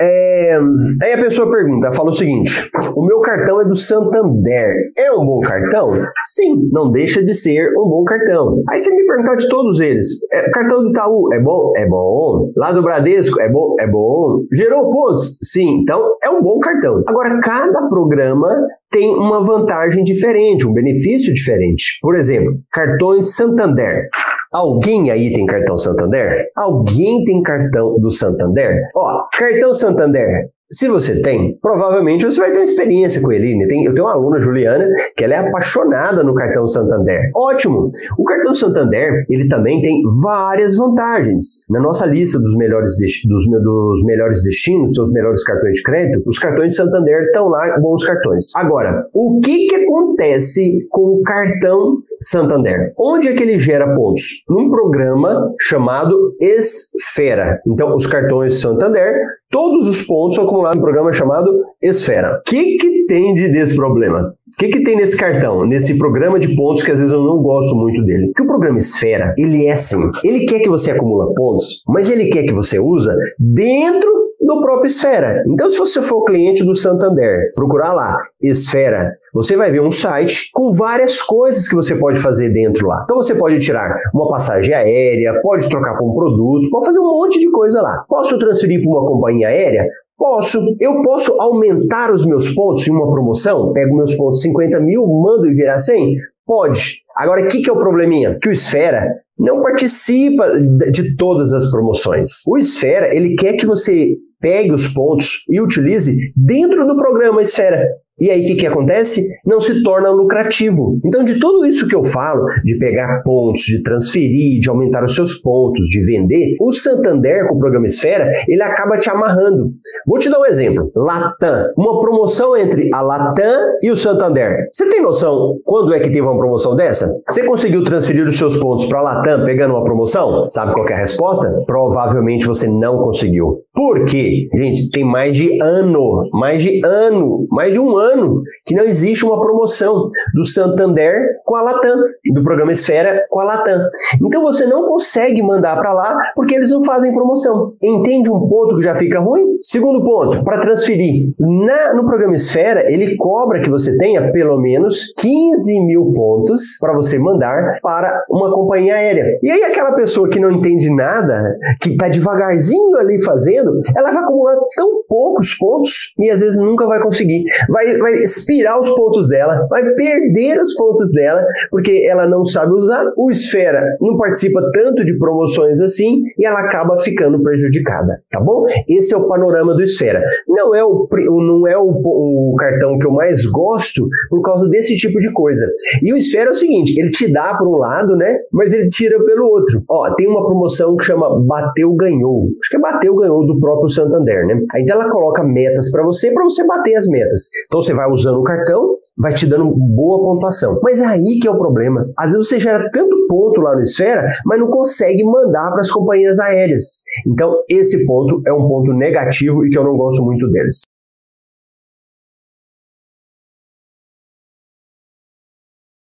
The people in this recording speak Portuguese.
É, aí a pessoa pergunta, fala o seguinte: o meu cartão é do Santander. É um bom cartão? Sim, não deixa de ser um bom cartão. Aí você me perguntar de todos eles: é, cartão do Itaú é bom? É bom. Lá do Bradesco é bom? É bom. Gerou pontos? Sim, então um bom cartão. Agora, cada programa tem uma vantagem diferente, um benefício diferente. Por exemplo, cartões Santander. Alguém aí tem cartão Santander? Alguém tem cartão do Santander? Ó, cartão Santander. Se você tem, provavelmente você vai ter uma experiência com ele. Né? Eu tenho uma aluna, Juliana, que ela é apaixonada no cartão Santander. Ótimo! O cartão Santander, ele também tem várias vantagens. Na nossa lista dos melhores, dos, dos melhores destinos, seus melhores cartões de crédito, os cartões de Santander estão lá, bons cartões. Agora, o que, que acontece com o cartão Santander. Onde é que ele gera pontos? Num programa chamado Esfera. Então, os cartões Santander, todos os pontos são acumulados num programa chamado Esfera. O que, que tem de desse problema? O que, que tem nesse cartão, nesse programa de pontos que às vezes eu não gosto muito dele? Que o programa Esfera, ele é assim, ele quer que você acumula pontos, mas ele quer que você usa dentro do próprio Esfera. Então, se você for cliente do Santander, procurar lá, Esfera, você vai ver um site com várias coisas que você pode fazer dentro lá. Então, você pode tirar uma passagem aérea, pode trocar por um produto, pode fazer um monte de coisa lá. Posso transferir para uma companhia aérea? Posso. Eu posso aumentar os meus pontos em uma promoção? Pego meus pontos 50 mil, mando e virar 100? Pode. Agora, o que, que é o probleminha? Que o Esfera não participa de todas as promoções. O Esfera, ele quer que você pegue os pontos e utilize dentro do programa Esfera. E aí o que, que acontece? Não se torna lucrativo. Então, de tudo isso que eu falo, de pegar pontos, de transferir, de aumentar os seus pontos, de vender, o Santander com o programa Esfera, ele acaba te amarrando. Vou te dar um exemplo. Latam. Uma promoção entre a Latam e o Santander. Você tem noção quando é que teve uma promoção dessa? Você conseguiu transferir os seus pontos para a Latam pegando uma promoção? Sabe qual é a resposta? Provavelmente você não conseguiu. Por quê? Gente, tem mais de ano, mais de ano, mais de um ano ano que não existe uma promoção do Santander com a Latam, do programa Esfera com a Latam. Então você não consegue mandar para lá porque eles não fazem promoção. Entende um ponto que já fica ruim? Segundo ponto, para transferir. Na, no programa Esfera, ele cobra que você tenha pelo menos 15 mil pontos para você mandar para uma companhia aérea. E aí aquela pessoa que não entende nada, que está devagarzinho ali fazendo, ela vai acumular tão poucos pontos e às vezes nunca vai conseguir. Vai, vai expirar os pontos dela, vai perder os pontos dela, porque ela não sabe usar. O Esfera não participa tanto de promoções assim e ela acaba ficando prejudicada, tá bom? Esse é o panorama do Esfera. Não é o, não é o, o cartão que eu mais gosto por causa desse tipo de coisa. E o Esfera é o seguinte, ele te dá por um lado, né? Mas ele tira pelo outro. Ó, tem uma promoção que chama Bateu Ganhou. Acho que é Bateu Ganhou do próprio Santander, né? Aí ela coloca metas para você, para você bater as metas. Então você vai usando o cartão, vai te dando boa pontuação. Mas é aí que é o problema. Às vezes você gera tanto ponto lá no Esfera, mas não consegue mandar para as companhias aéreas. Então, esse ponto é um ponto negativo e que eu não gosto muito deles.